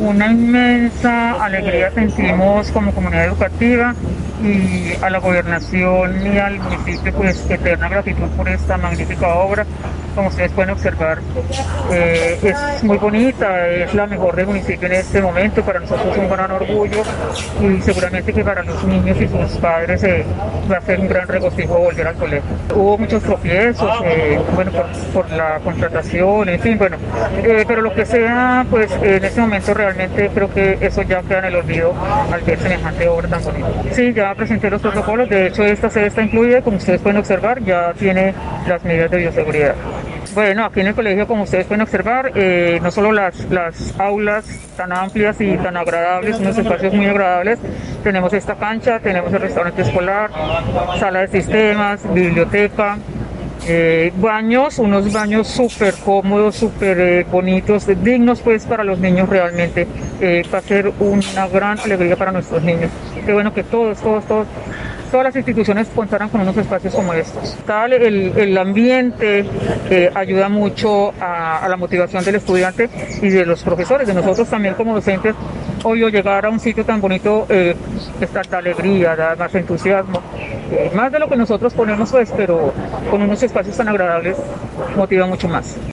Una inmensa alegría sentimos como comunidad educativa y a la gobernación y al municipio pues eterna gratitud por esta magnífica obra. Como ustedes pueden observar, eh, es muy bonita, es la mejor del municipio en este momento, para nosotros es un gran orgullo y seguramente que para los niños y sus padres eh, va a ser un gran regocijo volver al colegio. Hubo muchos tropiezos, eh, bueno, por, la contratación, en fin, bueno, pero lo que sea, pues en este momento realmente creo que eso ya queda en el olvido al ver semejante obra tan bonita. Sí, ya presenté los protocolos, de hecho esta sede está incluida, como ustedes pueden observar, ya tiene las medidas de bioseguridad. Bueno, aquí en el colegio, como ustedes pueden observar, eh, no solo las, las aulas tan amplias y tan agradables, unos espacios muy agradables, tenemos esta cancha, tenemos el restaurante escolar, sala de sistemas, biblioteca, eh, baños, unos baños súper cómodos, súper eh, bonitos, dignos pues para los niños realmente. Eh, va a ser una gran alegría para nuestros niños. Qué bueno que todos, todos, todos todas las instituciones contaran con unos espacios como estos. Tal, el, ambiente ayuda mucho a, la motivación del estudiante y de los profesores, de nosotros también como docentes. Obvio, llegar a un sitio tan bonito eh, da alegría, da más entusiasmo, más de lo que nosotros ponemos, pues, pero con unos espacios tan agradables motiva mucho más.